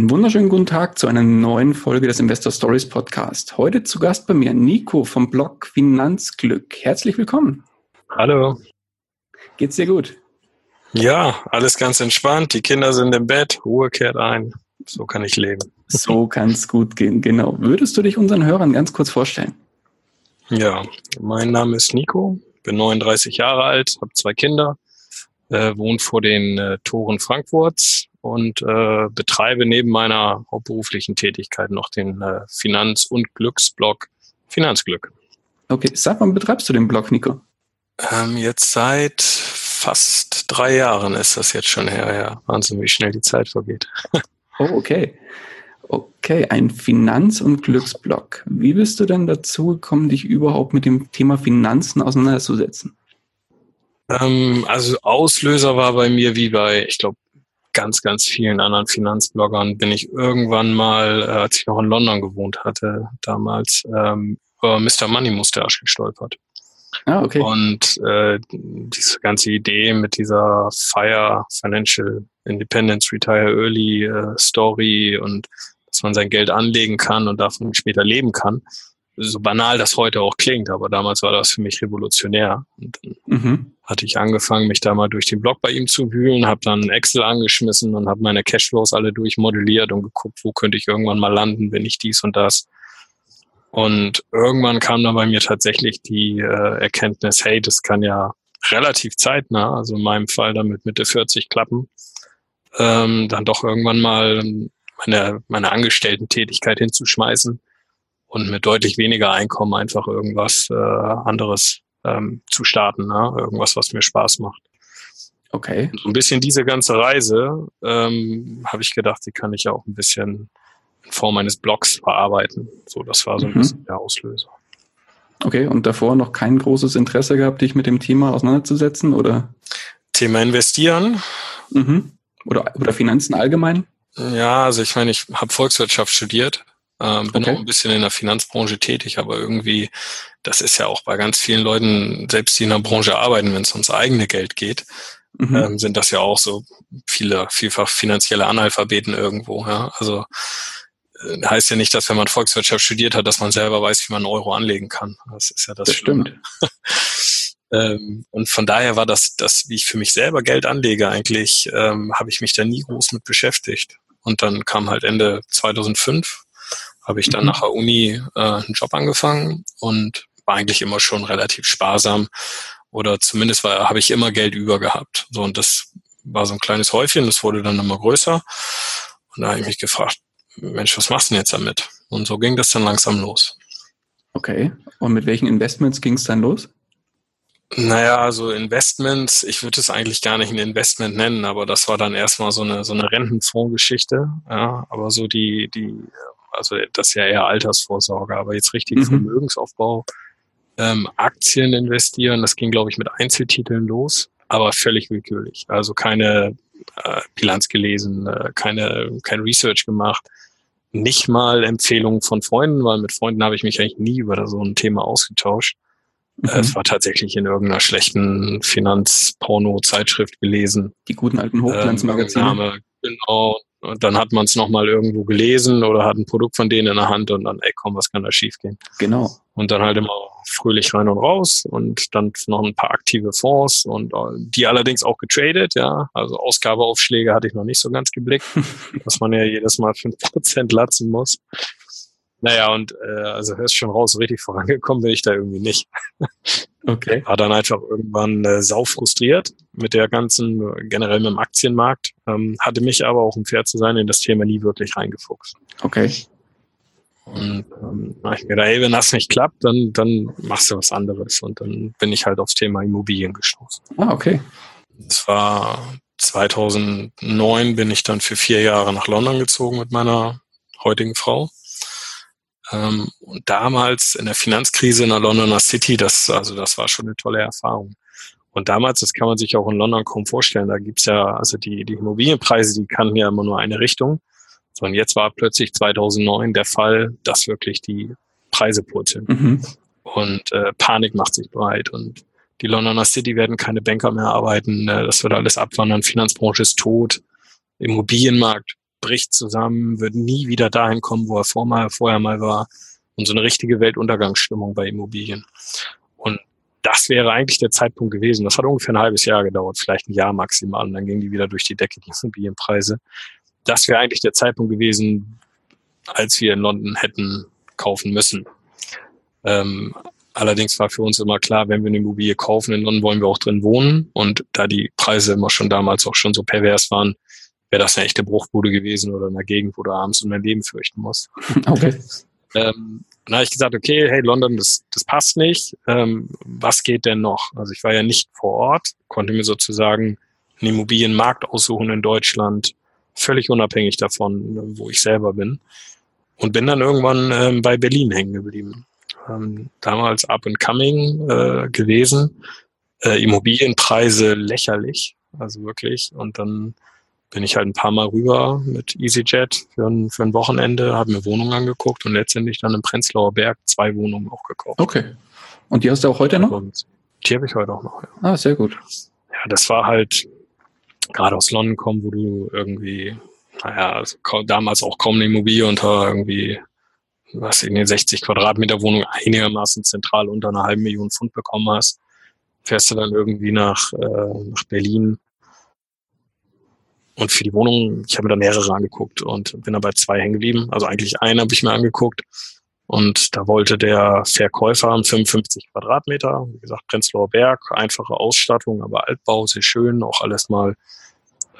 Einen wunderschönen guten Tag zu einer neuen Folge des Investor Stories Podcast. Heute zu Gast bei mir Nico vom Blog Finanzglück. Herzlich willkommen. Hallo. Geht's dir gut? Ja, alles ganz entspannt. Die Kinder sind im Bett, Ruhe kehrt ein. So kann ich leben. So kann es gut gehen, genau. Würdest du dich unseren Hörern ganz kurz vorstellen? Ja, mein Name ist Nico, bin 39 Jahre alt, habe zwei Kinder, äh, wohne vor den äh, Toren Frankfurts und äh, betreibe neben meiner hauptberuflichen Tätigkeit noch den äh, Finanz- und Glücksblog Finanzglück. Okay, sag mal, betreibst du den Blog, Nico? Ähm, jetzt seit fast drei Jahren ist das jetzt schon her, ja. Wahnsinn, wie schnell die Zeit vergeht. oh, okay. Okay, ein Finanz- und Glücksblog. Wie bist du denn dazu gekommen, dich überhaupt mit dem Thema Finanzen auseinanderzusetzen? Ähm, also Auslöser war bei mir wie bei, ich glaube, ganz, ganz vielen anderen Finanzbloggern bin ich irgendwann mal, äh, als ich noch in London gewohnt hatte, damals, ähm, über Mr. Money Mustache gestolpert. Ah, okay. Und äh, diese ganze Idee mit dieser FIRE, Financial Independence Retire Early äh, Story und dass man sein Geld anlegen kann und davon später leben kann, so banal das heute auch klingt, aber damals war das für mich revolutionär. Und dann mhm. Hatte ich angefangen, mich da mal durch den Blog bei ihm zu wühlen, habe dann Excel angeschmissen und habe meine Cashflows alle durchmodelliert und geguckt, wo könnte ich irgendwann mal landen, wenn ich dies und das. Und irgendwann kam dann bei mir tatsächlich die äh, Erkenntnis, hey, das kann ja relativ zeitnah, also in meinem Fall dann mit Mitte 40 klappen, ähm, dann doch irgendwann mal meine, meine Angestellten-Tätigkeit hinzuschmeißen und mit deutlich weniger Einkommen einfach irgendwas äh, anderes ähm, zu starten, ne? irgendwas, was mir Spaß macht. Okay. So ein bisschen diese ganze Reise ähm, habe ich gedacht, die kann ich ja auch ein bisschen in Form eines Blogs verarbeiten. So, das war so ein mhm. bisschen der Auslöser. Okay, und davor noch kein großes Interesse gehabt, dich mit dem Thema auseinanderzusetzen, oder? Thema investieren. Mhm. Oder, oder Finanzen allgemein? Ja, also ich meine, ich habe Volkswirtschaft studiert, ähm, bin okay. auch ein bisschen in der Finanzbranche tätig, aber irgendwie, das ist ja auch bei ganz vielen Leuten, selbst die in der Branche arbeiten, wenn es ums eigene Geld geht, mhm. ähm, sind das ja auch so viele, vielfach finanzielle Analphabeten irgendwo. Ja? Also äh, heißt ja nicht, dass wenn man Volkswirtschaft studiert hat, dass man selber weiß, wie man einen Euro anlegen kann. Das ist ja das. Das stimmt. ähm, und von daher war das, das, wie ich für mich selber Geld anlege, eigentlich ähm, habe ich mich da nie groß mit beschäftigt. Und dann kam halt Ende 2005, habe ich dann mhm. nach der Uni äh, einen Job angefangen und war eigentlich immer schon relativ sparsam oder zumindest war habe ich immer Geld über gehabt. So und das war so ein kleines Häufchen, das wurde dann immer größer. Und da habe ich mich gefragt, Mensch, was machst du denn jetzt damit? Und so ging das dann langsam los. Okay. Und mit welchen Investments ging es dann los? Naja, also Investments, ich würde es eigentlich gar nicht ein Investment nennen, aber das war dann erstmal so eine, so eine Rentenfondsgeschichte. Ja, aber so die, die, also das ist ja eher Altersvorsorge, aber jetzt richtig mhm. Vermögensaufbau, ähm, Aktien investieren, das ging, glaube ich, mit Einzeltiteln los, aber völlig willkürlich. Also keine äh, Bilanz gelesen, äh, keine, kein Research gemacht, nicht mal Empfehlungen von Freunden, weil mit Freunden habe ich mich eigentlich nie über so ein Thema ausgetauscht. Äh, mhm. Es war tatsächlich in irgendeiner schlechten Finanzporno-Zeitschrift gelesen. Die guten alten Hochglanzmagazine. Ähm, genau, und dann hat man es nochmal irgendwo gelesen oder hat ein Produkt von denen in der Hand und dann, ey komm, was kann da schiefgehen? Genau. Und dann halt immer fröhlich rein und raus und dann noch ein paar aktive Fonds und äh, die allerdings auch getradet, ja. Also Ausgabeaufschläge hatte ich noch nicht so ganz geblickt, dass man ja jedes Mal fünf Prozent latzen muss. Naja, und äh, also hörst schon raus, richtig vorangekommen bin ich da irgendwie nicht. Okay. War dann einfach irgendwann äh, sau frustriert mit der ganzen, generell mit dem Aktienmarkt, ähm, hatte mich aber auch, um fair zu sein, in das Thema nie wirklich reingefuchst. Okay. Und ähm, ich mir gedacht, ey, wenn das nicht klappt, dann, dann machst du was anderes. Und dann bin ich halt aufs Thema Immobilien gestoßen. Ah, okay. Das war 2009 bin ich dann für vier Jahre nach London gezogen mit meiner heutigen Frau. Ähm, und damals in der Finanzkrise in der Londoner City, das, also das war schon eine tolle Erfahrung. Und damals, das kann man sich auch in London kaum vorstellen, da gibt's ja, also die, die Immobilienpreise, die kannten ja immer nur eine Richtung. So, und jetzt war plötzlich 2009 der Fall, dass wirklich die Preise purzeln. Mhm. Und äh, Panik macht sich breit und die Londoner City werden keine Banker mehr arbeiten. Äh, das wird alles abwandern. Finanzbranche ist tot. Immobilienmarkt bricht zusammen, wird nie wieder dahin kommen, wo er vor mal, vorher mal war. Und so eine richtige Weltuntergangsstimmung bei Immobilien. Und das wäre eigentlich der Zeitpunkt gewesen. Das hat ungefähr ein halbes Jahr gedauert, vielleicht ein Jahr maximal. Und dann gingen die wieder durch die Decke, die Immobilienpreise. Das wäre eigentlich der Zeitpunkt gewesen, als wir in London hätten kaufen müssen. Ähm, allerdings war für uns immer klar, wenn wir eine Immobilie kaufen, in London wollen wir auch drin wohnen. Und da die Preise immer schon damals auch schon so pervers waren, wäre das eine echte Bruchbude gewesen oder in einer Gegend, wo du abends um dein Leben fürchten musst. Okay. ähm, dann habe ich gesagt, okay, hey London, das, das passt nicht. Ähm, was geht denn noch? Also ich war ja nicht vor Ort, konnte mir sozusagen einen Immobilienmarkt aussuchen in Deutschland, völlig unabhängig davon, wo ich selber bin. Und bin dann irgendwann ähm, bei Berlin hängen geblieben. Ähm, damals up and coming äh, gewesen. Äh, Immobilienpreise lächerlich, also wirklich. Und dann bin ich halt ein paar Mal rüber mit EasyJet für ein, für ein Wochenende, habe mir Wohnungen angeguckt und letztendlich dann im Prenzlauer Berg zwei Wohnungen auch gekauft. Okay. Und die hast du auch heute noch? Die habe ich heute auch noch. Ja. Ah, sehr gut. Ja, das war halt gerade aus London kommen, wo du irgendwie, naja, also damals auch kaum eine Immobilie unter irgendwie, was in den 60 Quadratmeter Wohnung einigermaßen zentral unter einer halben Million Pfund bekommen hast, fährst du dann irgendwie nach, äh, nach Berlin und für die Wohnung, ich habe mir da mehrere angeguckt und bin dabei zwei hängen geblieben. Also eigentlich einen habe ich mir angeguckt. Und da wollte der Verkäufer 55 Quadratmeter, wie gesagt, Prenzlauer Berg, einfache Ausstattung, aber Altbau, sehr schön, auch alles mal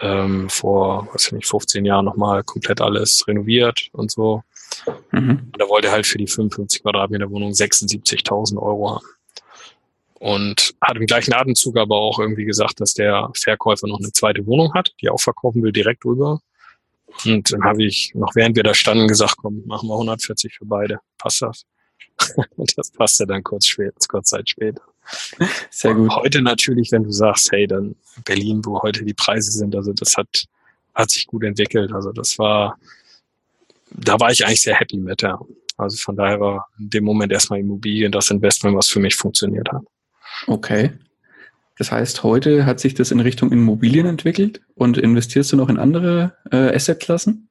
ähm, vor, weiß ich nicht, 15 Jahren nochmal komplett alles renoviert und so. Mhm. Da wollte er halt für die 55 Quadratmeter Wohnung 76.000 Euro haben und hat im gleichen Atemzug aber auch irgendwie gesagt, dass der Verkäufer noch eine zweite Wohnung hat, die er auch verkaufen will, direkt rüber. Und dann habe ich, noch während wir da standen, gesagt, komm, machen wir 140 für beide. Passt das? und das passte dann kurz, spät, kurz Zeit später. Sehr gut. Und heute natürlich, wenn du sagst, hey, dann Berlin, wo heute die Preise sind, also das hat, hat sich gut entwickelt. Also das war, da war ich eigentlich sehr happy mit, ja. Also von daher war in dem Moment erstmal Immobilien das Investment, was für mich funktioniert hat. Okay. Das heißt, heute hat sich das in Richtung Immobilien entwickelt und investierst du noch in andere äh, Assetklassen?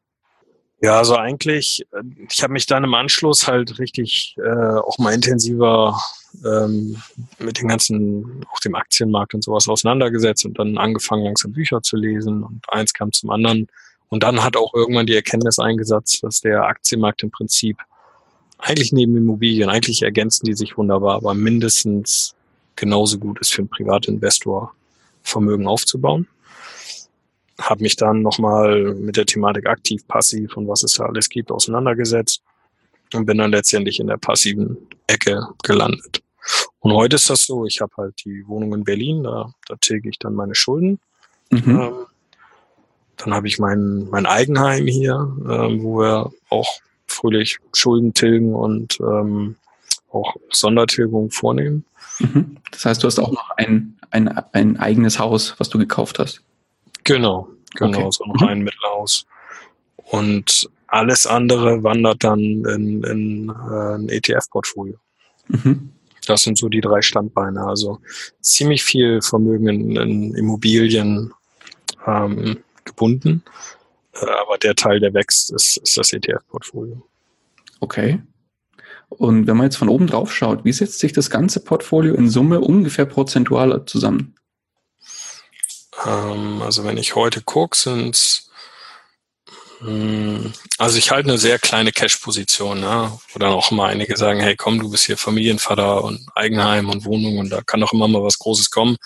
Ja, also eigentlich, äh, ich habe mich dann im Anschluss halt richtig äh, auch mal intensiver ähm, mit dem ganzen, auch dem Aktienmarkt und sowas auseinandergesetzt und dann angefangen, langsam Bücher zu lesen und eins kam zum anderen. Und dann hat auch irgendwann die Erkenntnis eingesetzt, dass der Aktienmarkt im Prinzip eigentlich neben Immobilien, eigentlich ergänzen die sich wunderbar, aber mindestens genauso gut ist für einen Privatinvestor, Vermögen aufzubauen. Habe mich dann nochmal mit der Thematik aktiv, passiv und was es da alles gibt auseinandergesetzt und bin dann letztendlich in der passiven Ecke gelandet. Und heute ist das so, ich habe halt die Wohnung in Berlin, da, da tilge ich dann meine Schulden. Mhm. Ähm, dann habe ich mein, mein Eigenheim hier, ähm, wo wir auch fröhlich Schulden tilgen und ähm, auch Sondertilgung vornehmen. Mhm. Das heißt, du hast auch noch ein, ein, ein eigenes Haus, was du gekauft hast. Genau, genau, okay. so noch mhm. ein Mittelhaus. Und alles andere wandert dann in, in äh, ein ETF-Portfolio. Mhm. Das sind so die drei Standbeine. Also ziemlich viel Vermögen in, in Immobilien ähm, gebunden. Äh, aber der Teil, der wächst, ist, ist das ETF-Portfolio. Okay. Und wenn man jetzt von oben drauf schaut, wie setzt sich das ganze Portfolio in Summe ungefähr prozentual zusammen? Ähm, also wenn ich heute gucke, sind hm, also ich halte eine sehr kleine Cash-Position, ne? wo dann auch immer einige sagen, hey komm, du bist hier Familienvater und Eigenheim und Wohnung und da kann doch immer mal was Großes kommen.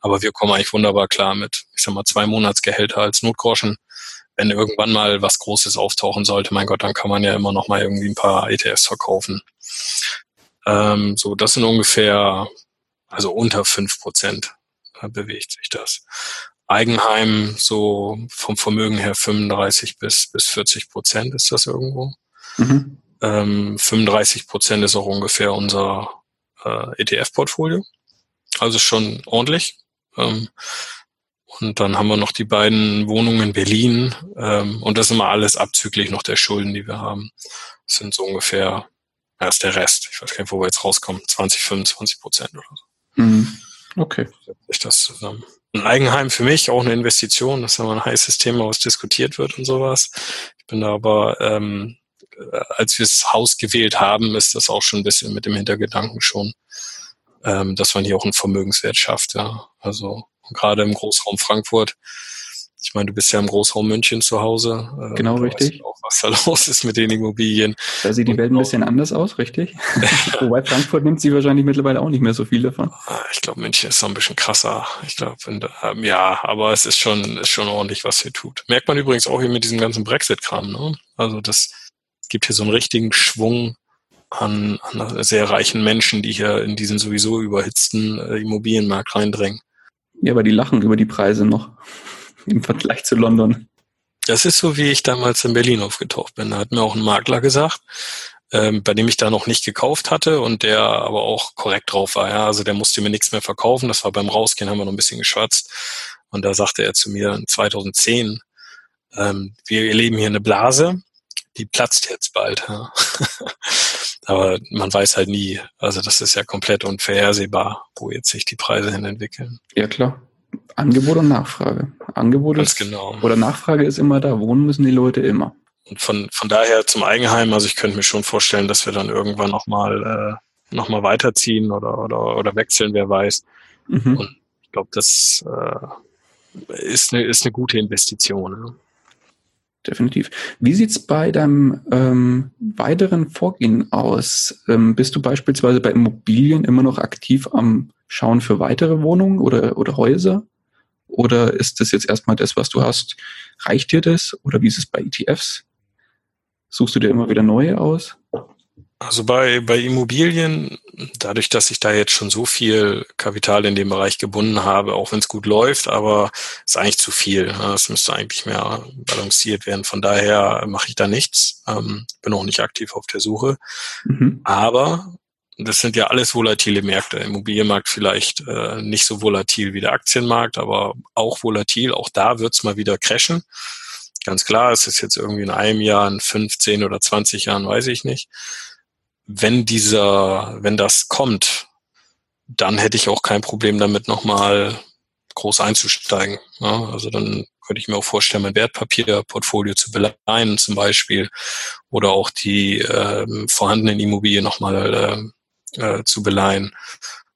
Aber wir kommen eigentlich wunderbar klar mit, ich sag mal, zwei Monatsgehälter als Notgroschen wenn irgendwann mal was Großes auftauchen sollte, mein Gott, dann kann man ja immer noch mal irgendwie ein paar ETFs verkaufen. Ähm, so, das sind ungefähr, also unter fünf Prozent äh, bewegt sich das. Eigenheim so vom Vermögen her 35 bis, bis 40 Prozent ist das irgendwo. Mhm. Ähm, 35 Prozent ist auch ungefähr unser äh, ETF-Portfolio. Also schon ordentlich. Ähm, und dann haben wir noch die beiden Wohnungen in Berlin. Ähm, und das ist immer alles abzüglich noch der Schulden, die wir haben. Das sind so ungefähr, ja, ist der Rest. Ich weiß gar nicht, wo wir jetzt rauskommen. 20, 25 Prozent oder so. Mhm. Okay. Ich das zusammen. Ein Eigenheim für mich, auch eine Investition. Das ist immer ein heißes Thema, was diskutiert wird und sowas. Ich bin da aber, ähm, äh, als wir das Haus gewählt haben, ist das auch schon ein bisschen mit dem Hintergedanken schon, ähm, dass man hier auch einen Vermögenswert schafft. Ja. Also gerade im Großraum Frankfurt. Ich meine, du bist ja im Großraum München zu Hause. Äh, genau, richtig. Auch, was da los ist mit den Immobilien. Da sieht die Welt ein bisschen anders aus, richtig? Wobei Frankfurt nimmt sie wahrscheinlich mittlerweile auch nicht mehr so viel davon. Ah, ich glaube, München ist noch ein bisschen krasser. Ich glaube, ähm, ja, aber es ist schon, ist schon ordentlich, was hier tut. Merkt man übrigens auch hier mit diesem ganzen Brexit-Kram. Ne? Also das gibt hier so einen richtigen Schwung an, an sehr reichen Menschen, die hier in diesen sowieso überhitzten äh, Immobilienmarkt reindrängen. Ja, aber die lachen über die Preise noch im Vergleich zu London. Das ist so, wie ich damals in Berlin aufgetaucht bin. Da hat mir auch ein Makler gesagt, ähm, bei dem ich da noch nicht gekauft hatte und der aber auch korrekt drauf war. Ja, also der musste mir nichts mehr verkaufen. Das war beim Rausgehen, haben wir noch ein bisschen geschwatzt. Und da sagte er zu mir 2010, ähm, wir erleben hier eine Blase, die platzt jetzt bald. Ja. Aber man weiß halt nie. Also das ist ja komplett unvorhersehbar, wo jetzt sich die Preise hin entwickeln. Ja, klar. Angebot und Nachfrage. Angebot Ganz ist, genau. oder Nachfrage ist immer da. Wohnen müssen die Leute immer. Und von, von daher zum Eigenheim, also ich könnte mir schon vorstellen, dass wir dann irgendwann nochmal äh, noch mal weiterziehen oder, oder, oder wechseln, wer weiß. Mhm. Und ich glaube, das äh, ist, eine, ist eine gute Investition. Ja definitiv. Wie sieht's bei deinem ähm, weiteren Vorgehen aus? Ähm, bist du beispielsweise bei Immobilien immer noch aktiv am Schauen für weitere Wohnungen oder, oder Häuser? Oder ist das jetzt erstmal das, was du hast? Reicht dir das? Oder wie ist es bei ETFs? Suchst du dir immer wieder neue aus? Also bei, bei Immobilien, dadurch, dass ich da jetzt schon so viel Kapital in dem Bereich gebunden habe, auch wenn es gut läuft, aber ist eigentlich zu viel. Es müsste eigentlich mehr balanciert werden. Von daher mache ich da nichts. Ähm, bin auch nicht aktiv auf der Suche. Mhm. Aber das sind ja alles volatile Märkte. Immobilienmarkt vielleicht äh, nicht so volatil wie der Aktienmarkt, aber auch volatil. Auch da wird es mal wieder crashen. Ganz klar, es ist jetzt irgendwie in einem Jahr, in 15 oder 20 Jahren, weiß ich nicht wenn dieser, wenn das kommt, dann hätte ich auch kein Problem damit, nochmal groß einzusteigen. Ja, also dann könnte ich mir auch vorstellen, mein Wertpapierportfolio zu beleihen zum Beispiel oder auch die äh, vorhandenen Immobilien nochmal äh, äh, zu beleihen.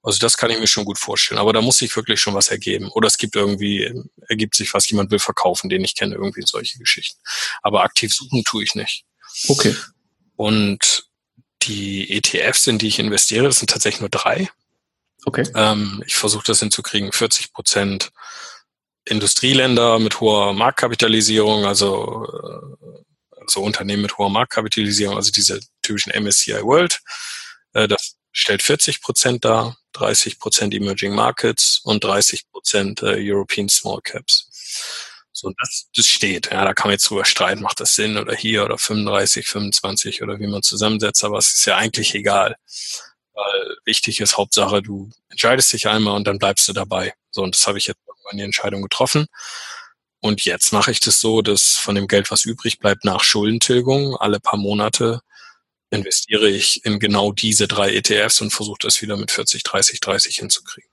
Also das kann ich mir schon gut vorstellen. Aber da muss sich wirklich schon was ergeben. Oder es gibt irgendwie, ergibt sich was, jemand will verkaufen, den ich kenne, irgendwie solche Geschichten. Aber aktiv suchen tue ich nicht. Okay. Und die ETFs, in die ich investiere, das sind tatsächlich nur drei. Okay. Ähm, ich versuche das hinzukriegen, 40 Prozent Industrieländer mit hoher Marktkapitalisierung, also, äh, also Unternehmen mit hoher Marktkapitalisierung, also diese typischen MSCI World. Äh, das stellt 40 Prozent dar, 30 Prozent Emerging Markets und 30 Prozent äh, European Small Caps. So, das, das steht. Ja, da kann man jetzt drüber streiten, macht das Sinn oder hier oder 35, 25 oder wie man zusammensetzt, aber es ist ja eigentlich egal. Weil wichtig ist Hauptsache, du entscheidest dich einmal und dann bleibst du dabei. So, und das habe ich jetzt irgendwann die Entscheidung getroffen. Und jetzt mache ich das so, dass von dem Geld, was übrig bleibt nach Schuldentilgung, alle paar Monate investiere ich in genau diese drei ETFs und versuche das wieder mit 40, 30, 30 hinzukriegen.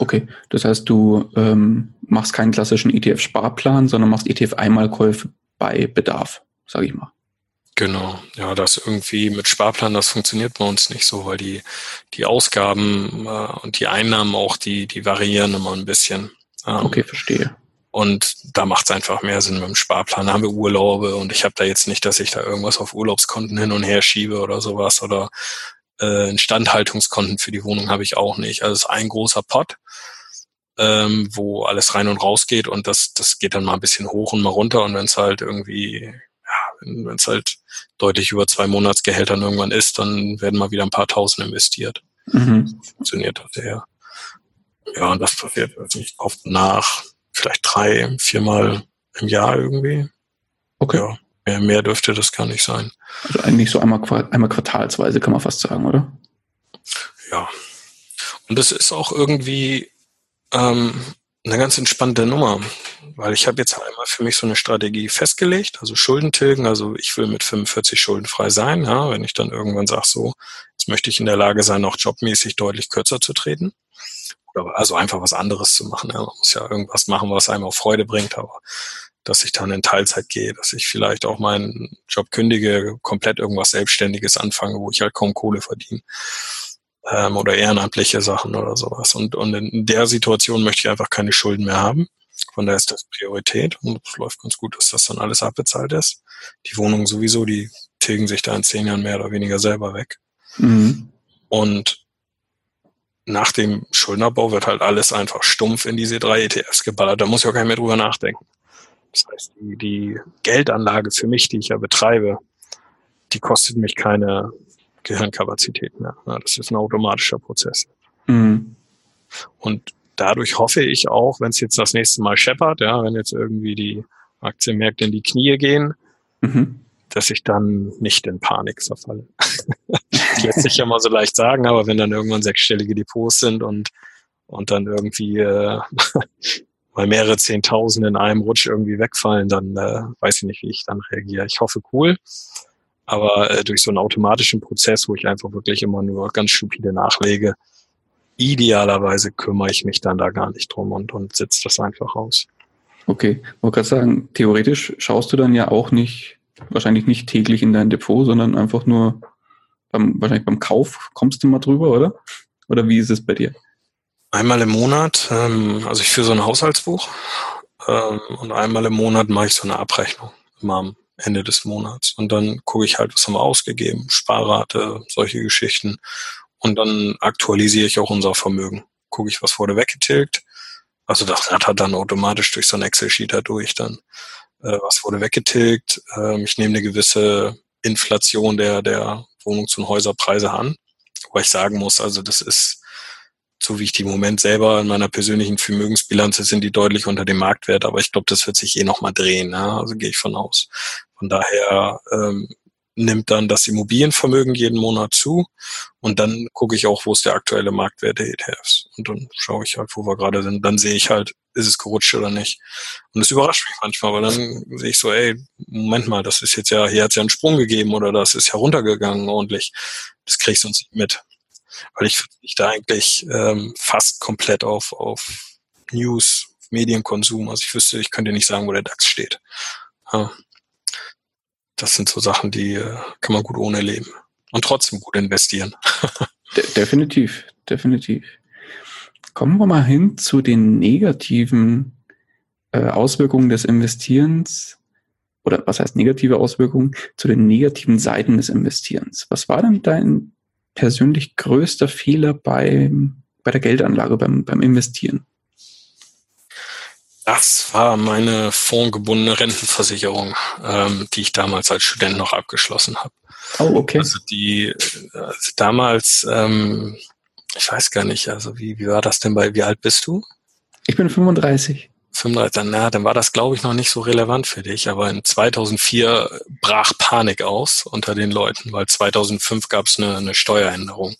Okay, das heißt, du ähm, machst keinen klassischen ETF-Sparplan, sondern machst ETF-Einmalkäufe bei Bedarf, sage ich mal. Genau, ja, das irgendwie mit Sparplan, das funktioniert bei uns nicht so, weil die, die Ausgaben äh, und die Einnahmen auch, die, die variieren immer ein bisschen. Ähm, okay, verstehe. Und da macht es einfach mehr Sinn mit dem Sparplan. Da haben wir Urlaube und ich habe da jetzt nicht, dass ich da irgendwas auf Urlaubskonten hin und her schiebe oder sowas oder äh, Instandhaltungskonten für die Wohnung habe ich auch nicht. Also es ist ein großer Pot, ähm, wo alles rein und raus geht und das, das geht dann mal ein bisschen hoch und mal runter und wenn es halt irgendwie, ja, wenn es halt deutlich über zwei Monatsgehältern irgendwann ist, dann werden mal wieder ein paar Tausend investiert. Mhm. funktioniert das ja. Ja, und das passiert nicht oft nach vielleicht drei, viermal im Jahr irgendwie. Okay. Ja, mehr, mehr dürfte das gar nicht sein. Also eigentlich so einmal, einmal quartalsweise kann man fast sagen, oder? Ja. Und das ist auch irgendwie ähm, eine ganz entspannte Nummer, weil ich habe jetzt einmal für mich so eine Strategie festgelegt, also Schulden tilgen, also ich will mit 45 schuldenfrei sein, ja, wenn ich dann irgendwann sage, so, jetzt möchte ich in der Lage sein, auch jobmäßig deutlich kürzer zu treten. Oder also einfach was anderes zu machen. Ja. Man muss ja irgendwas machen, was einem auch Freude bringt, aber dass ich dann in Teilzeit gehe, dass ich vielleicht auch meinen Job kündige, komplett irgendwas Selbstständiges anfange, wo ich halt kaum Kohle verdiene ähm, oder ehrenamtliche Sachen oder sowas. Und, und in der Situation möchte ich einfach keine Schulden mehr haben. Von daher ist das Priorität und es läuft ganz gut, dass das dann alles abbezahlt ist. Die Wohnungen sowieso, die tilgen sich da in zehn Jahren mehr oder weniger selber weg. Mhm. Und nach dem Schuldenabbau wird halt alles einfach stumpf in diese drei ETFs geballert. Da muss ich auch gar nicht mehr drüber nachdenken. Das heißt, die, die Geldanlage für mich, die ich ja betreibe, die kostet mich keine Gehirnkapazität mehr. Das ist ein automatischer Prozess. Mhm. Und dadurch hoffe ich auch, wenn es jetzt das nächste Mal scheppert, ja, wenn jetzt irgendwie die Aktienmärkte in die Knie gehen, mhm. dass ich dann nicht in Panik verfalle. das lässt sich ja mal so leicht sagen, aber wenn dann irgendwann sechsstellige Depots sind und, und dann irgendwie äh, mal mehrere Zehntausend in einem Rutsch irgendwie wegfallen, dann äh, weiß ich nicht, wie ich dann reagiere. Ich hoffe cool. Aber äh, durch so einen automatischen Prozess, wo ich einfach wirklich immer nur ganz stupide nachlege, idealerweise kümmere ich mich dann da gar nicht drum und, und sitze das einfach aus. Okay, ich wollte gerade sagen, theoretisch schaust du dann ja auch nicht, wahrscheinlich nicht täglich in dein Depot, sondern einfach nur beim, wahrscheinlich beim Kauf kommst du mal drüber, oder? Oder wie ist es bei dir? Einmal im Monat, ähm, also ich führe so ein Haushaltsbuch ähm, und einmal im Monat mache ich so eine Abrechnung, immer am Ende des Monats. Und dann gucke ich halt, was haben wir ausgegeben, Sparrate, solche Geschichten. Und dann aktualisiere ich auch unser Vermögen. Gucke ich, was wurde weggetilgt. Also das rattert dann automatisch durch so ein Excel-Sheet da durch dann. Äh, was wurde weggetilgt? Ähm, ich nehme eine gewisse Inflation der, der Wohnungs- und Häuserpreise an. Wo ich sagen muss, also das ist so wie ich die im Moment selber in meiner persönlichen Vermögensbilanz sind die deutlich unter dem Marktwert, aber ich glaube, das wird sich eh nochmal drehen. Ja? Also gehe ich von aus. Von daher ähm, nimmt dann das Immobilienvermögen jeden Monat zu und dann gucke ich auch, wo ist der aktuelle Marktwert der ETFs. Und dann schaue ich halt, wo wir gerade sind. Dann sehe ich halt, ist es gerutscht oder nicht. Und das überrascht mich manchmal, weil dann sehe ich so, ey, Moment mal, das ist jetzt ja, hier hat es ja einen Sprung gegeben oder das ist ja runtergegangen ordentlich. Das kriege ich sonst nicht mit weil ich verzichte eigentlich ähm, fast komplett auf, auf News, Medienkonsum. Also ich wüsste, ich könnte nicht sagen, wo der DAX steht. Ja. Das sind so Sachen, die äh, kann man gut ohne leben und trotzdem gut investieren. De definitiv, definitiv. Kommen wir mal hin zu den negativen äh, Auswirkungen des Investierens oder was heißt negative Auswirkungen, zu den negativen Seiten des Investierens. Was war denn dein persönlich größter Fehler beim, bei der Geldanlage, beim, beim Investieren? Das war meine fondgebundene Rentenversicherung, ähm, die ich damals als Student noch abgeschlossen habe. Oh, okay. Also die also damals, ähm, ich weiß gar nicht, also wie, wie war das denn bei, wie alt bist du? Ich bin 35. 35, dann, na, dann war das, glaube ich, noch nicht so relevant für dich. Aber in 2004 brach Panik aus unter den Leuten, weil 2005 gab es eine, eine Steueränderung.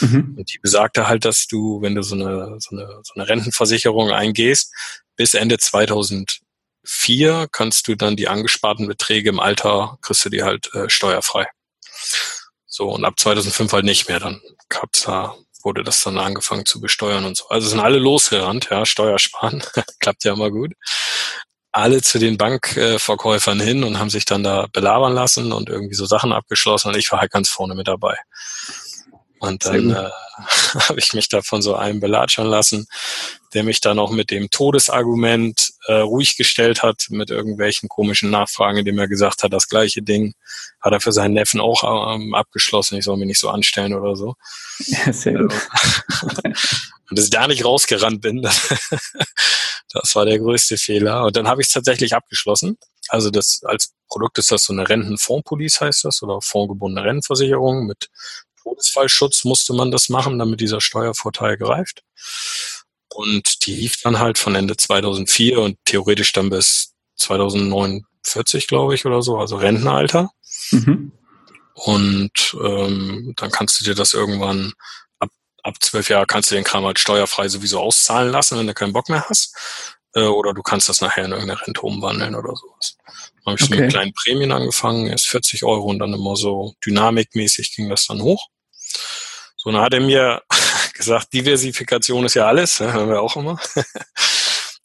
Mhm. Und die besagte halt, dass du, wenn du so eine, so, eine, so eine Rentenversicherung eingehst, bis Ende 2004 kannst du dann die angesparten Beträge im Alter, kriegst du die halt äh, steuerfrei. So, und ab 2005 halt nicht mehr. Dann gab's da wurde das dann angefangen zu besteuern und so. Also sind alle losgerannt, ja, Steuersparen, klappt ja immer gut. Alle zu den Bankverkäufern hin und haben sich dann da belabern lassen und irgendwie so Sachen abgeschlossen und ich war halt ganz vorne mit dabei. Und dann äh, habe ich mich da von so einem belatschern lassen, der mich dann auch mit dem Todesargument äh, ruhig gestellt hat, mit irgendwelchen komischen Nachfragen, indem er gesagt hat, das gleiche Ding hat er für seinen Neffen auch ähm, abgeschlossen, ich soll mich nicht so anstellen oder so. Ja, sehr gut. Und dass ich da nicht rausgerannt bin, das war der größte Fehler. Und dann habe ich es tatsächlich abgeschlossen. Also das als Produkt ist das so eine Rentenfondspolice heißt das oder fondgebundene Rentenversicherung mit Todesfallschutz musste man das machen, damit dieser Steuervorteil greift. Und die lief dann halt von Ende 2004 und theoretisch dann bis 2049, glaube ich, oder so, also Rentenalter. Mhm. Und ähm, dann kannst du dir das irgendwann ab, ab zwölf Jahren kannst du den Kram halt steuerfrei sowieso auszahlen lassen, wenn du keinen Bock mehr hast. Äh, oder du kannst das nachher in irgendeine Rente umwandeln oder sowas. Dann habe ich okay. so mit kleinen Prämien angefangen, erst 40 Euro und dann immer so dynamikmäßig ging das dann hoch. So, dann hat er mir gesagt, Diversifikation ist ja alles, ne, hören wir auch immer.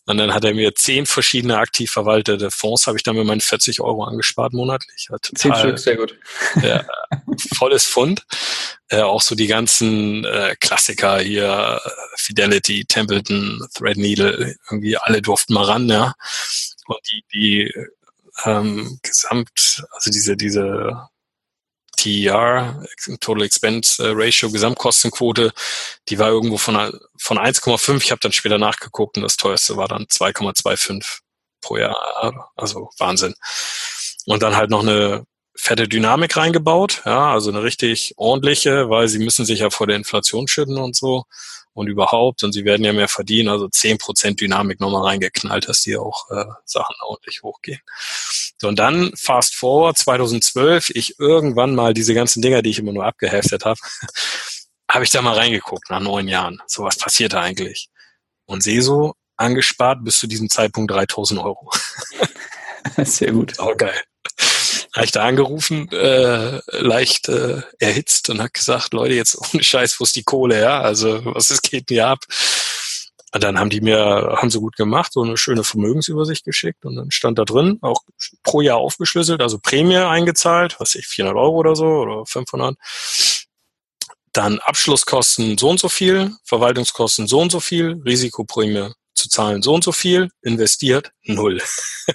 Und dann hat er mir zehn verschiedene aktiv verwaltete Fonds, habe ich dann mit meinen 40 Euro angespart monatlich. Ja, zehn Stück, sehr gut. Ja, volles Fund. Äh, auch so die ganzen äh, Klassiker hier, Fidelity, Templeton, Threadneedle, irgendwie alle durften mal ran, ja. Und die, die ähm, Gesamt, also diese, diese TER, Total Expense äh, Ratio, Gesamtkostenquote, die war irgendwo von, von 1,5. Ich habe dann später nachgeguckt und das teuerste war dann 2,25 pro Jahr. Also Wahnsinn. Und dann halt noch eine fette Dynamik reingebaut, ja, also eine richtig ordentliche, weil sie müssen sich ja vor der Inflation schütten und so und überhaupt und sie werden ja mehr verdienen, also zehn Prozent Dynamik nochmal reingeknallt, dass die auch äh, Sachen ordentlich hochgehen. So, und dann fast forward 2012, ich irgendwann mal diese ganzen Dinger, die ich immer nur abgeheftet habe, habe ich da mal reingeguckt nach neun Jahren. So, was passiert da eigentlich? Und sehe so, angespart bis zu diesem Zeitpunkt 3000 Euro. Sehr gut. Auch geil. Habe ich da angerufen, äh, leicht äh, erhitzt und hat gesagt, Leute, jetzt ohne Scheiß, wo ist die Kohle her? Also was ist, geht mir ab? Dann haben die mir, haben sie gut gemacht, so eine schöne Vermögensübersicht geschickt und dann stand da drin, auch pro Jahr aufgeschlüsselt, also Prämie eingezahlt, was ich, 400 Euro oder so oder 500. Dann Abschlusskosten so und so viel, Verwaltungskosten so und so viel, Risikoprämie zu zahlen so und so viel, investiert null.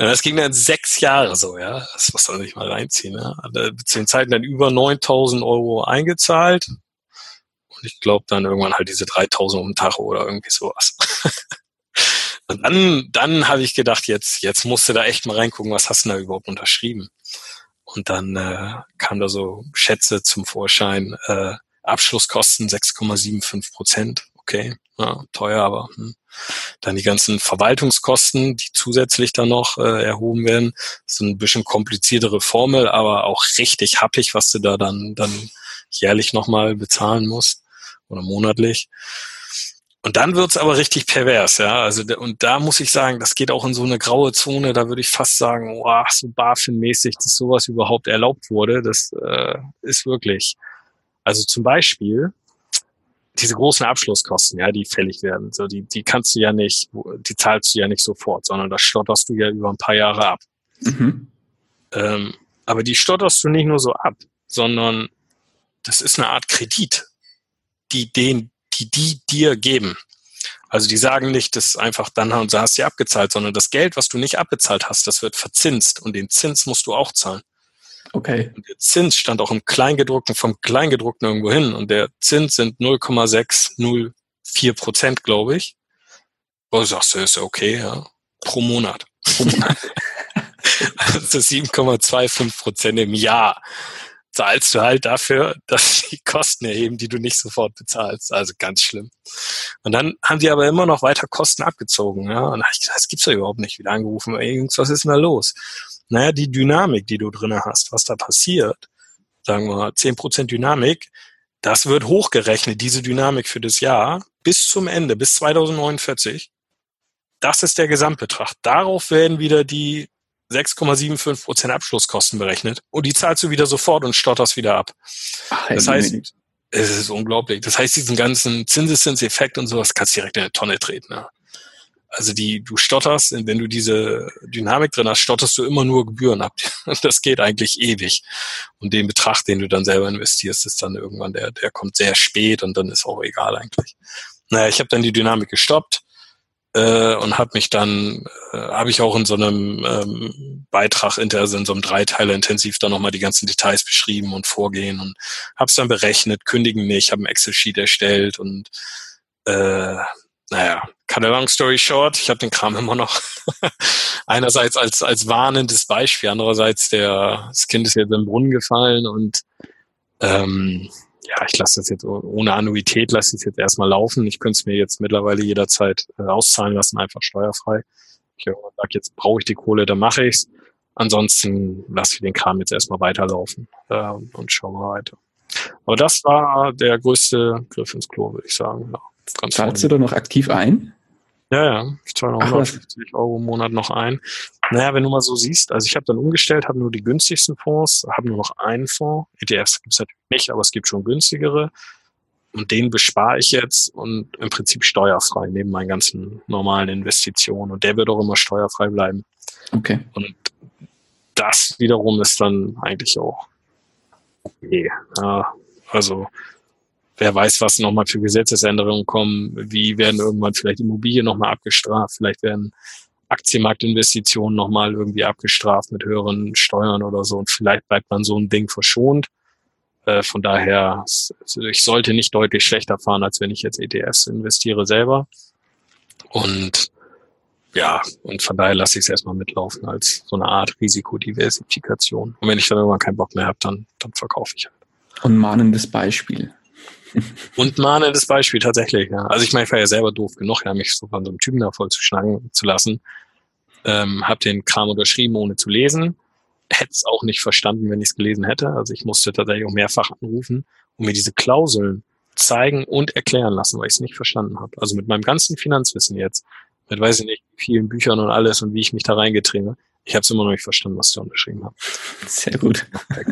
Das ging dann sechs Jahre so, ja. Das muss man sich mal reinziehen. Ja. Zu den Zeiten dann über 9000 Euro eingezahlt, und ich glaube dann irgendwann halt diese 3000 um den Tag oder irgendwie sowas. und dann, dann habe ich gedacht, jetzt, jetzt musst du da echt mal reingucken, was hast du da überhaupt unterschrieben? Und dann äh, kam da so Schätze zum Vorschein, äh, Abschlusskosten 6,75 Prozent. Okay, ja, teuer, aber hm. dann die ganzen Verwaltungskosten, die zusätzlich dann noch äh, erhoben werden. Das ist ein bisschen kompliziertere Formel, aber auch richtig happig, was du da dann, dann jährlich nochmal bezahlen musst oder monatlich. Und dann wird's aber richtig pervers, ja. Also und da muss ich sagen, das geht auch in so eine graue Zone. Da würde ich fast sagen, wow, so BaFin-mäßig, dass sowas überhaupt erlaubt wurde. Das äh, ist wirklich. Also zum Beispiel diese großen Abschlusskosten, ja, die fällig werden. So die die kannst du ja nicht, die zahlst du ja nicht sofort, sondern das stotterst du ja über ein paar Jahre ab. Mhm. Ähm, aber die stotterst du nicht nur so ab, sondern das ist eine Art Kredit die den, die die dir geben. Also die sagen nicht, das einfach dann und hast du abgezahlt, sondern das Geld, was du nicht abbezahlt hast, das wird verzinst und den Zins musst du auch zahlen. Okay. Und der Zins stand auch im Kleingedruckten, vom Kleingedruckten irgendwo hin und der Zins sind 0,604 Prozent, glaube ich. Oh, sagst du, ist okay, ja. Pro Monat. Pro Monat. also 7,25 Prozent im Jahr zahlst du halt dafür, dass die Kosten erheben, die du nicht sofort bezahlst. Also ganz schlimm. Und dann haben die aber immer noch weiter Kosten abgezogen. Ja? Und da ich gedacht, das gibt's ja überhaupt nicht. Wieder angerufen, Jungs, was ist denn da los? Naja, die Dynamik, die du drinne hast, was da passiert, sagen wir mal, 10% Dynamik, das wird hochgerechnet, diese Dynamik für das Jahr, bis zum Ende, bis 2049. Das ist der Gesamtbetrag. Darauf werden wieder die 6,75 Prozent Abschlusskosten berechnet und die zahlst du wieder sofort und stotterst wieder ab. Ach, das heißt, es ist unglaublich. Das heißt, diesen ganzen Zinseszinseffekt und sowas kannst du direkt in eine Tonne treten. Ja. Also die, du stotterst, wenn du diese Dynamik drin hast, stotterst du immer nur Gebühren ab. Das geht eigentlich ewig. Und den Betrag, den du dann selber investierst, ist dann irgendwann, der, der kommt sehr spät und dann ist auch egal eigentlich. Naja, ich habe dann die Dynamik gestoppt äh, und habe mich dann, äh, habe ich auch in so einem ähm, Beitrag, also in so einem Dreiteiler intensiv dann nochmal die ganzen Details beschrieben und vorgehen und habe es dann berechnet, kündigen nicht, habe ein Excel-Sheet erstellt und äh, naja, cut a long story short, ich habe den Kram immer noch einerseits als, als warnendes Beispiel, andererseits der, das Kind ist jetzt im Brunnen gefallen und ähm, ja, ich lasse das jetzt ohne Annuität, lasse ich es jetzt erstmal laufen. Ich könnte es mir jetzt mittlerweile jederzeit äh, auszahlen lassen, einfach steuerfrei. Ich sage, jetzt brauche ich die Kohle, dann mache ich's. Ansonsten lasse ich den Kram jetzt erstmal weiterlaufen äh, und schauen wir weiter. Aber das war der größte Griff ins Klo, würde ich sagen. Ja, Zahlst du da noch aktiv ein? Ja, ja, ich zahle noch 150 Euro im Monat noch ein. Naja, wenn du mal so siehst, also ich habe dann umgestellt, habe nur die günstigsten Fonds, habe nur noch einen Fonds. ETFs gibt es natürlich nicht, aber es gibt schon günstigere. Und den bespare ich jetzt und im Prinzip steuerfrei neben meinen ganzen normalen Investitionen. Und der wird auch immer steuerfrei bleiben. Okay. Und das wiederum ist dann eigentlich auch okay. Ja, also wer weiß, was nochmal für Gesetzesänderungen kommen, wie werden irgendwann vielleicht Immobilien nochmal abgestraft, vielleicht werden Aktienmarktinvestitionen nochmal irgendwie abgestraft mit höheren Steuern oder so und vielleicht bleibt man so ein Ding verschont. Äh, von daher, ich sollte nicht deutlich schlechter fahren, als wenn ich jetzt ETFs investiere selber. Und ja, und von daher lasse ich es erstmal mitlaufen als so eine Art Risikodiversifikation. Und wenn ich dann irgendwann keinen Bock mehr habe, dann, dann verkaufe ich halt. Und mahnendes Beispiel. Und mahnendes Beispiel tatsächlich, ja. Also ich meine, ich war ja selber doof genug, ja, mich so von so einem Typen da voll zu schnacken zu lassen. Ähm, hab den Kram unterschrieben, ohne zu lesen. Hätte es auch nicht verstanden, wenn ich es gelesen hätte. Also ich musste tatsächlich auch mehrfach anrufen und mir diese Klauseln zeigen und erklären lassen, weil ich es nicht verstanden habe. Also mit meinem ganzen Finanzwissen jetzt, mit weiß ich nicht, vielen Büchern und alles und wie ich mich da reingetrieben habe, ich habe es immer noch nicht verstanden, was du unterschrieben hast. Sehr gut.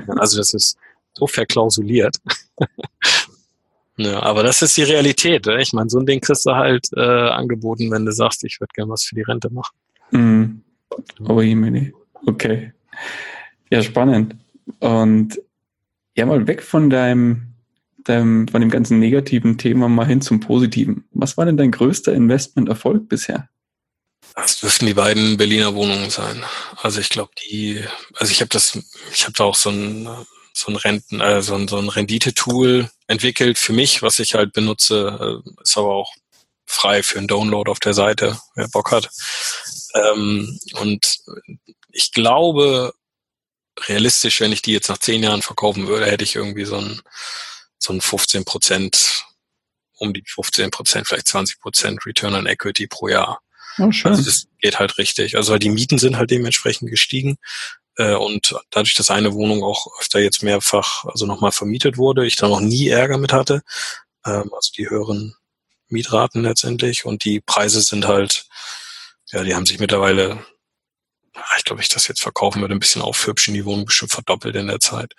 Also das ist so verklausuliert. Ja, aber das ist die Realität. Ich meine, so ein Ding kriegst du halt äh, angeboten, wenn du sagst, ich würde gerne was für die Rente machen. Mm. Oh, Jemini. Okay. Ja, spannend. Und ja, mal weg von deinem, deinem, von dem ganzen negativen Thema mal hin zum positiven. Was war denn dein größter Investmenterfolg bisher? Das dürften die beiden Berliner Wohnungen sein. Also ich glaube, die, also ich habe das, ich habe da auch so ein so ein Renten, äh, so ein, so ein Rendite-Tool entwickelt für mich, was ich halt benutze, äh, ist aber auch frei für einen Download auf der Seite, wer Bock hat. Ähm, und ich glaube, realistisch, wenn ich die jetzt nach zehn Jahren verkaufen würde, hätte ich irgendwie so ein, so ein 15 Prozent, um die 15 Prozent, vielleicht 20 Prozent Return on Equity pro Jahr. Oh, schön. Also das geht halt richtig. Also die Mieten sind halt dementsprechend gestiegen. Äh, und dadurch, dass eine Wohnung auch öfter jetzt mehrfach, also nochmal vermietet wurde, ich da noch nie Ärger mit hatte, ähm, also die höheren Mietraten letztendlich und die Preise sind halt, ja, die haben sich mittlerweile, ich glaube, ich das jetzt verkaufen würde, ein bisschen aufhübschen, die Wohnung bestimmt verdoppelt in der Zeit.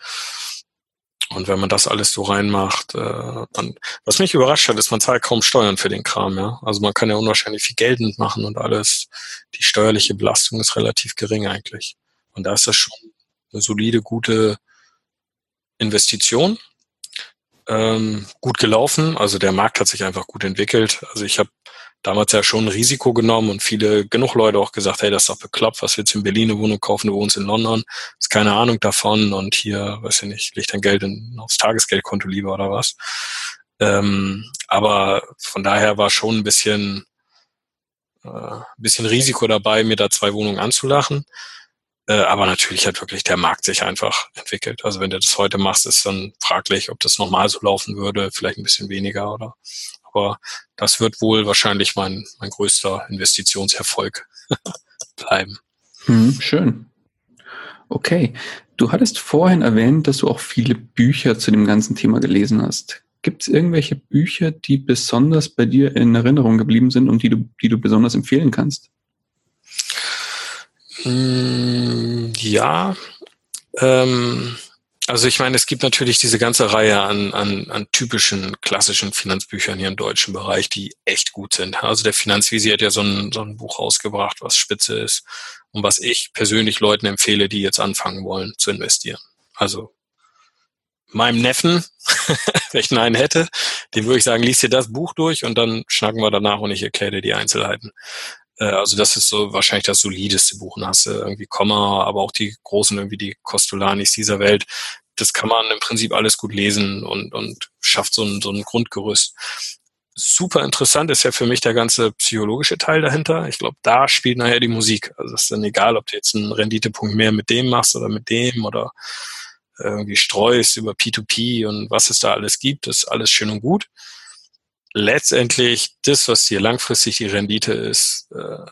Und wenn man das alles so reinmacht, äh, dann, was mich überrascht hat, ist, man zahlt kaum Steuern für den Kram, ja. Also man kann ja unwahrscheinlich viel Geld mitmachen und alles. Die steuerliche Belastung ist relativ gering eigentlich. Und da ist das schon eine solide, gute Investition. Ähm, gut gelaufen. Also der Markt hat sich einfach gut entwickelt. Also ich habe damals ja schon ein Risiko genommen und viele, genug Leute auch gesagt, hey, das ist doch bekloppt, was willst du in Berlin eine Wohnung kaufen, du wohnst in London, hast keine Ahnung davon und hier, weiß ich nicht, leg dein Geld in, aufs Tagesgeldkonto lieber oder was. Ähm, aber von daher war schon ein bisschen, äh, ein bisschen Risiko dabei, mir da zwei Wohnungen anzulachen. Äh, aber natürlich hat wirklich der Markt sich einfach entwickelt. Also wenn du das heute machst, ist dann fraglich, ob das nochmal so laufen würde, vielleicht ein bisschen weniger oder. Aber das wird wohl wahrscheinlich mein, mein größter Investitionserfolg bleiben. Hm, schön. Okay. Du hattest vorhin erwähnt, dass du auch viele Bücher zu dem ganzen Thema gelesen hast. Gibt es irgendwelche Bücher, die besonders bei dir in Erinnerung geblieben sind und die du, die du besonders empfehlen kannst? Mm, ja, ähm, also ich meine, es gibt natürlich diese ganze Reihe an, an, an typischen klassischen Finanzbüchern hier im deutschen Bereich, die echt gut sind. Also der Finanzvisier hat ja so ein, so ein Buch rausgebracht, was spitze ist und was ich persönlich Leuten empfehle, die jetzt anfangen wollen zu investieren. Also meinem Neffen, wenn ich einen hätte, dem würde ich sagen, lies dir das Buch durch und dann schnacken wir danach und ich erkläre dir die Einzelheiten. Äh, also das ist so wahrscheinlich das solideste Buch. Dann hast du irgendwie Komma, aber auch die großen, irgendwie die Costolanis dieser Welt. Das kann man im Prinzip alles gut lesen und, und schafft so ein, so ein Grundgerüst. Super interessant ist ja für mich der ganze psychologische Teil dahinter. Ich glaube, da spielt nachher die Musik. Also es ist dann egal, ob du jetzt einen Renditepunkt mehr mit dem machst oder mit dem oder irgendwie streust über P2P und was es da alles gibt, ist alles schön und gut. Letztendlich das, was dir langfristig die Rendite ist, äh,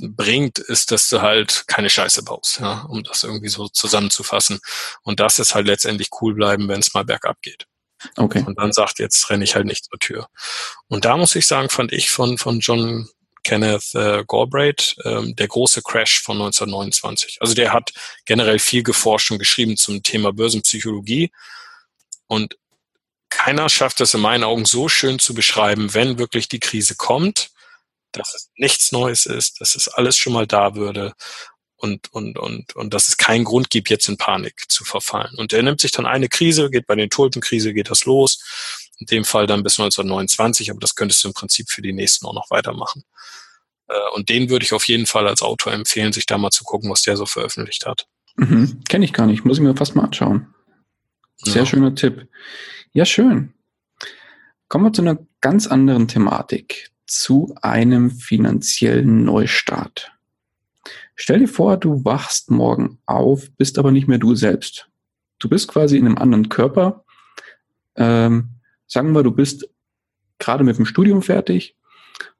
bringt, ist, dass du halt keine Scheiße baust, ja, um das irgendwie so zusammenzufassen. Und das ist halt letztendlich cool bleiben, wenn es mal bergab geht. Okay. Und dann sagt, jetzt renne ich halt nicht zur Tür. Und da muss ich sagen, fand ich von, von John Kenneth äh, Galbraith, ähm, der große Crash von 1929. Also der hat generell viel geforscht und geschrieben zum Thema Börsenpsychologie. Und keiner schafft es in meinen Augen so schön zu beschreiben, wenn wirklich die Krise kommt, dass es nichts Neues ist, dass es alles schon mal da würde und, und, und, und dass es keinen Grund gibt, jetzt in Panik zu verfallen. Und er nimmt sich dann eine Krise, geht bei den Tulpenkrise, geht das los. In dem Fall dann bis 1929, aber das könntest du im Prinzip für die nächsten auch noch weitermachen. Äh, und den würde ich auf jeden Fall als Autor empfehlen, sich da mal zu gucken, was der so veröffentlicht hat. Mhm. Kenne ich gar nicht, muss ich mir fast mal anschauen. Sehr ja. schöner Tipp. Ja, schön. Kommen wir zu einer ganz anderen Thematik, zu einem finanziellen Neustart. Stell dir vor, du wachst morgen auf, bist aber nicht mehr du selbst. Du bist quasi in einem anderen Körper. Ähm, sagen wir, du bist gerade mit dem Studium fertig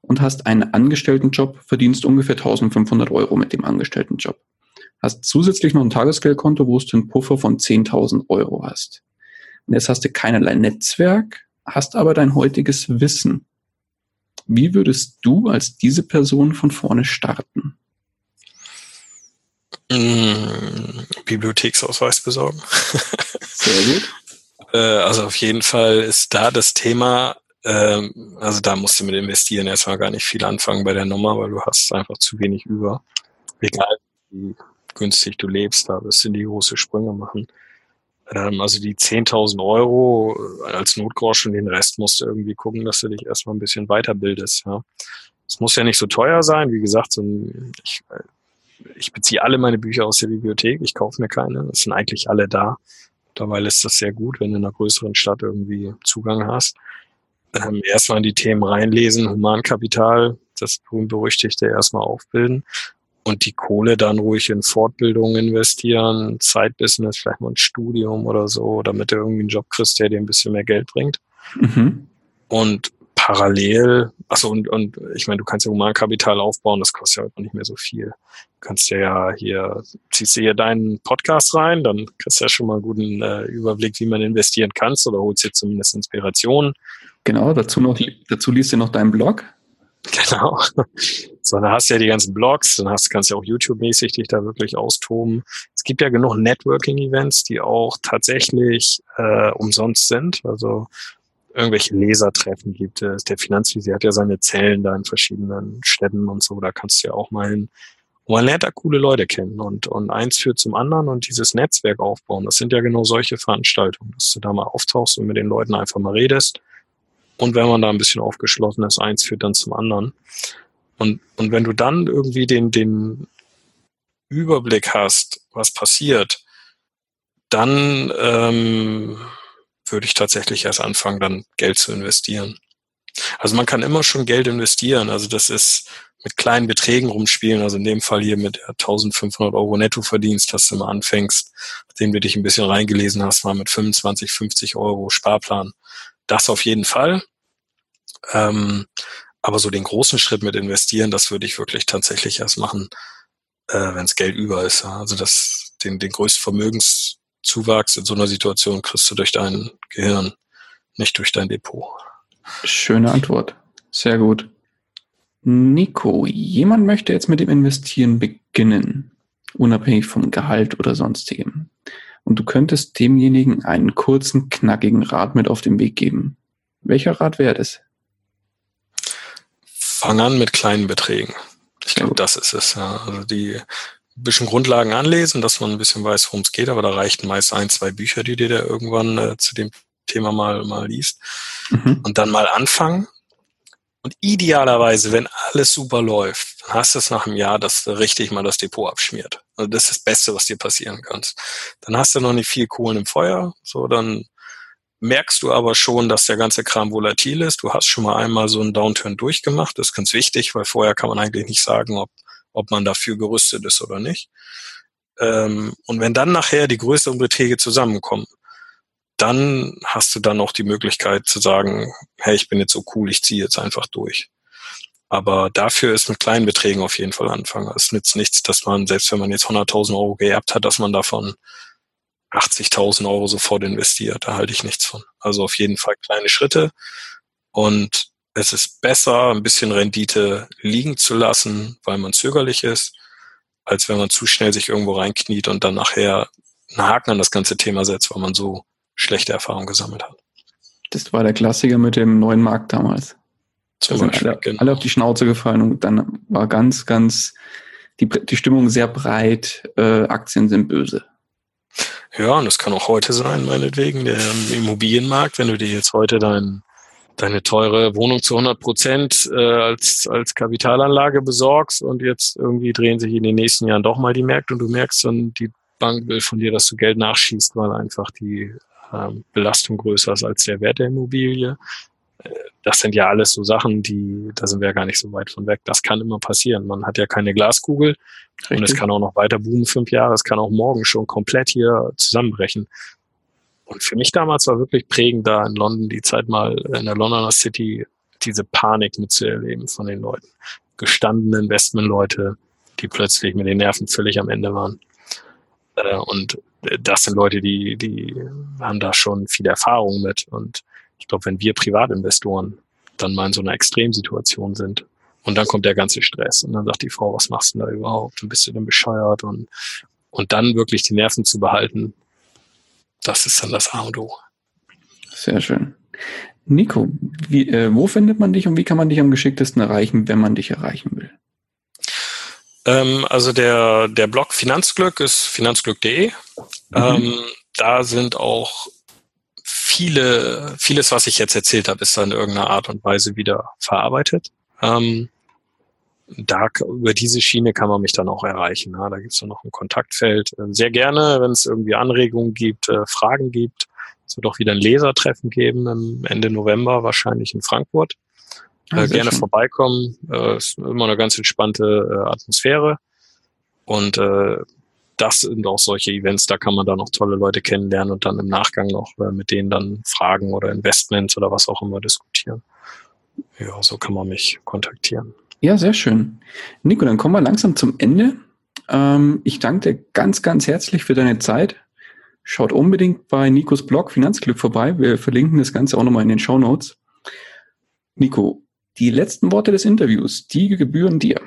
und hast einen Angestelltenjob, verdienst ungefähr 1500 Euro mit dem Angestelltenjob. Hast zusätzlich noch ein Tagesgeldkonto, wo du einen Puffer von 10.000 Euro hast. Und jetzt hast du keinerlei Netzwerk, hast aber dein heutiges Wissen. Wie würdest du als diese Person von vorne starten? Mmh, Bibliotheksausweis besorgen. Sehr gut. äh, also auf jeden Fall ist da das Thema, ähm, also da musst du mit investieren erstmal gar nicht viel anfangen bei der Nummer, weil du hast einfach zu wenig über. Egal wie günstig du lebst, da wirst du die große Sprünge machen. Ähm, also die 10.000 Euro als Notgroschen, den Rest musst du irgendwie gucken, dass du dich erstmal ein bisschen weiterbildest. Ja. Es muss ja nicht so teuer sein. Wie gesagt, so ein, ich, ich beziehe alle meine Bücher aus der Bibliothek, ich kaufe mir keine, es sind eigentlich alle da. Mittlerweile ist das sehr gut, wenn du in einer größeren Stadt irgendwie Zugang hast. Ähm, erstmal in die Themen reinlesen, Humankapital, das berüchtigte erstmal aufbilden und die Kohle dann ruhig in Fortbildung investieren, Zeitbusiness, vielleicht mal ein Studium oder so, damit du irgendwie einen Job kriegst, der dir ein bisschen mehr Geld bringt. Mhm. Und parallel, achso, und, und ich meine, du kannst ja Humankapital aufbauen, das kostet ja auch nicht mehr so viel. Du kannst ja hier, ziehst du hier deinen Podcast rein, dann kriegst du ja schon mal einen guten äh, Überblick, wie man investieren kannst oder holst dir zumindest Inspiration. Genau, dazu noch, dazu liest du noch deinen Blog. Genau. So, dann hast du ja die ganzen Blogs, dann hast, kannst du ja auch YouTube-mäßig dich da wirklich austoben. Es gibt ja genug Networking-Events, die auch tatsächlich äh, umsonst sind. Also irgendwelche Lesertreffen gibt es. Der Finanzvisier hat ja seine Zellen da in verschiedenen Städten und so. Da kannst du ja auch mal hin. Und man lernt da coole Leute kennen und, und eins führt zum anderen und dieses Netzwerk aufbauen. Das sind ja genau solche Veranstaltungen, dass du da mal auftauchst und mit den Leuten einfach mal redest. Und wenn man da ein bisschen aufgeschlossen ist, eins führt dann zum anderen. Und, und wenn du dann irgendwie den, den Überblick hast, was passiert, dann ähm, würde ich tatsächlich erst anfangen, dann Geld zu investieren. Also man kann immer schon Geld investieren. Also das ist mit kleinen Beträgen rumspielen. Also in dem Fall hier mit 1500 Euro Nettoverdienst, dass du mal anfängst, den du dich ein bisschen reingelesen hast, mal mit 25, 50 Euro Sparplan. Das auf jeden Fall. Ähm, aber so den großen Schritt mit investieren, das würde ich wirklich tatsächlich erst machen, äh, wenn Geld über ist. Also das, den, den größten Vermögens Zuwachs in so einer Situation kriegst du durch dein Gehirn, nicht durch dein Depot. Schöne Antwort. Sehr gut. Nico, jemand möchte jetzt mit dem Investieren beginnen, unabhängig vom Gehalt oder sonstigem. Und du könntest demjenigen einen kurzen, knackigen Rat mit auf den Weg geben. Welcher Rat wäre das? Fang an mit kleinen Beträgen. Ich glaube, das ist es. Ja. Also die ein bisschen Grundlagen anlesen, dass man ein bisschen weiß, worum es geht, aber da reichten meist ein, zwei Bücher, die dir da irgendwann äh, zu dem Thema mal, mal liest. Mhm. Und dann mal anfangen. Und idealerweise, wenn alles super läuft, dann hast du es nach einem Jahr, dass du richtig mal das Depot abschmiert. Also das ist das Beste, was dir passieren kann. Dann hast du noch nicht viel Kohlen im Feuer, so dann merkst du aber schon, dass der ganze Kram volatil ist. Du hast schon mal einmal so einen Downturn durchgemacht. Das ist ganz wichtig, weil vorher kann man eigentlich nicht sagen, ob ob man dafür gerüstet ist oder nicht. Ähm, und wenn dann nachher die größeren Beträge zusammenkommen, dann hast du dann auch die Möglichkeit zu sagen, hey, ich bin jetzt so cool, ich ziehe jetzt einfach durch. Aber dafür ist mit kleinen Beträgen auf jeden Fall anfangen. Es nützt nichts, dass man, selbst wenn man jetzt 100.000 Euro geerbt hat, dass man davon 80.000 Euro sofort investiert. Da halte ich nichts von. Also auf jeden Fall kleine Schritte. Und es ist besser, ein bisschen Rendite liegen zu lassen, weil man zögerlich ist, als wenn man zu schnell sich irgendwo reinkniet und dann nachher einen Haken an das ganze Thema setzt, weil man so schlechte Erfahrungen gesammelt hat. Das war der Klassiker mit dem neuen Markt damals. Zum da sind alle, genau. alle auf die Schnauze gefallen und dann war ganz, ganz die, die Stimmung sehr breit, äh, Aktien sind böse. Ja, und das kann auch heute sein, meinetwegen, der Immobilienmarkt, wenn du dir jetzt heute dein, deine teure Wohnung zu 100 Prozent äh, als, als Kapitalanlage besorgst und jetzt irgendwie drehen sich in den nächsten Jahren doch mal die Märkte und du merkst dann, die Bank will von dir, dass du Geld nachschießt, weil einfach die ähm, Belastung größer ist als der Wert der Immobilie. Das sind ja alles so Sachen, die, da sind wir ja gar nicht so weit von weg. Das kann immer passieren. Man hat ja keine Glaskugel Richtig. und es kann auch noch weiter boomen, fünf Jahre. Es kann auch morgen schon komplett hier zusammenbrechen. Und für mich damals war wirklich prägend da in London die Zeit mal in der Londoner City diese Panik mitzuerleben von den Leuten. Gestandene Investmentleute, die plötzlich mit den Nerven völlig am Ende waren. Äh, und das sind Leute, die, die haben da schon viel Erfahrung mit. Und ich glaube, wenn wir Privatinvestoren dann mal in so einer Extremsituation sind und dann kommt der ganze Stress und dann sagt die Frau, was machst du denn da überhaupt und bist du denn bescheuert und, und dann wirklich die Nerven zu behalten, das ist dann das A und O. Sehr schön. Nico, wie, äh, wo findet man dich und wie kann man dich am geschicktesten erreichen, wenn man dich erreichen will? Ähm, also der, der Blog Finanzglück ist finanzglück.de. Mhm. Ähm, da sind auch viele, vieles, was ich jetzt erzählt habe, ist dann in irgendeiner Art und Weise wieder verarbeitet. Ähm, da über diese Schiene kann man mich dann auch erreichen. Ja, da gibt es dann noch ein Kontaktfeld. Äh, sehr gerne, wenn es irgendwie Anregungen gibt, äh, Fragen gibt. Es wird auch wieder ein Lesertreffen geben im Ende November, wahrscheinlich in Frankfurt. Ah, äh, gerne schön. vorbeikommen. Äh, ist immer eine ganz entspannte äh, Atmosphäre. Und äh, das sind auch solche Events, da kann man dann noch tolle Leute kennenlernen und dann im Nachgang noch äh, mit denen dann Fragen oder Investments oder was auch immer diskutieren. Ja, so kann man mich kontaktieren. Ja, sehr schön. Nico, dann kommen wir langsam zum Ende. Ähm, ich danke dir ganz, ganz herzlich für deine Zeit. Schaut unbedingt bei Nikos Blog Finanzglück vorbei. Wir verlinken das Ganze auch nochmal in den Show Notes. Nico, die letzten Worte des Interviews, die gebühren dir.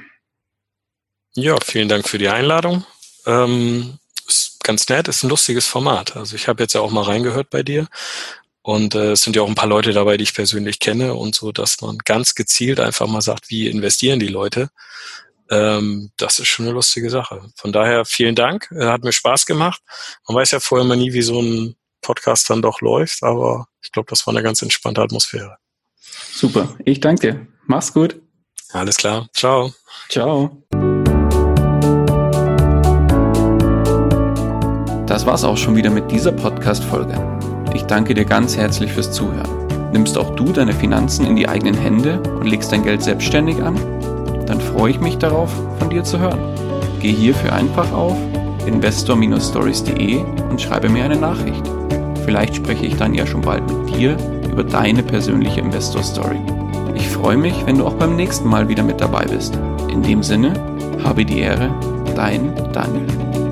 Ja, vielen Dank für die Einladung. Ähm, ist ganz nett, ist ein lustiges Format. Also ich habe jetzt ja auch mal reingehört bei dir und äh, es sind ja auch ein paar Leute dabei, die ich persönlich kenne und so, dass man ganz gezielt einfach mal sagt, wie investieren die Leute. Ähm, das ist schon eine lustige Sache. Von daher vielen Dank, äh, hat mir Spaß gemacht. Man weiß ja vorher mal nie, wie so ein Podcast dann doch läuft, aber ich glaube, das war eine ganz entspannte Atmosphäre. Super. Ich danke dir. Mach's gut. Alles klar. Ciao. Ciao. Das war's auch schon wieder mit dieser Podcast-Folge. Ich danke dir ganz herzlich fürs Zuhören. Nimmst auch du deine Finanzen in die eigenen Hände und legst dein Geld selbstständig an? Dann freue ich mich darauf, von dir zu hören. Geh hierfür einfach auf investor-stories.de und schreibe mir eine Nachricht. Vielleicht spreche ich dann ja schon bald mit dir über deine persönliche Investor Story. Ich freue mich, wenn du auch beim nächsten Mal wieder mit dabei bist. In dem Sinne, habe die Ehre, dein Daniel.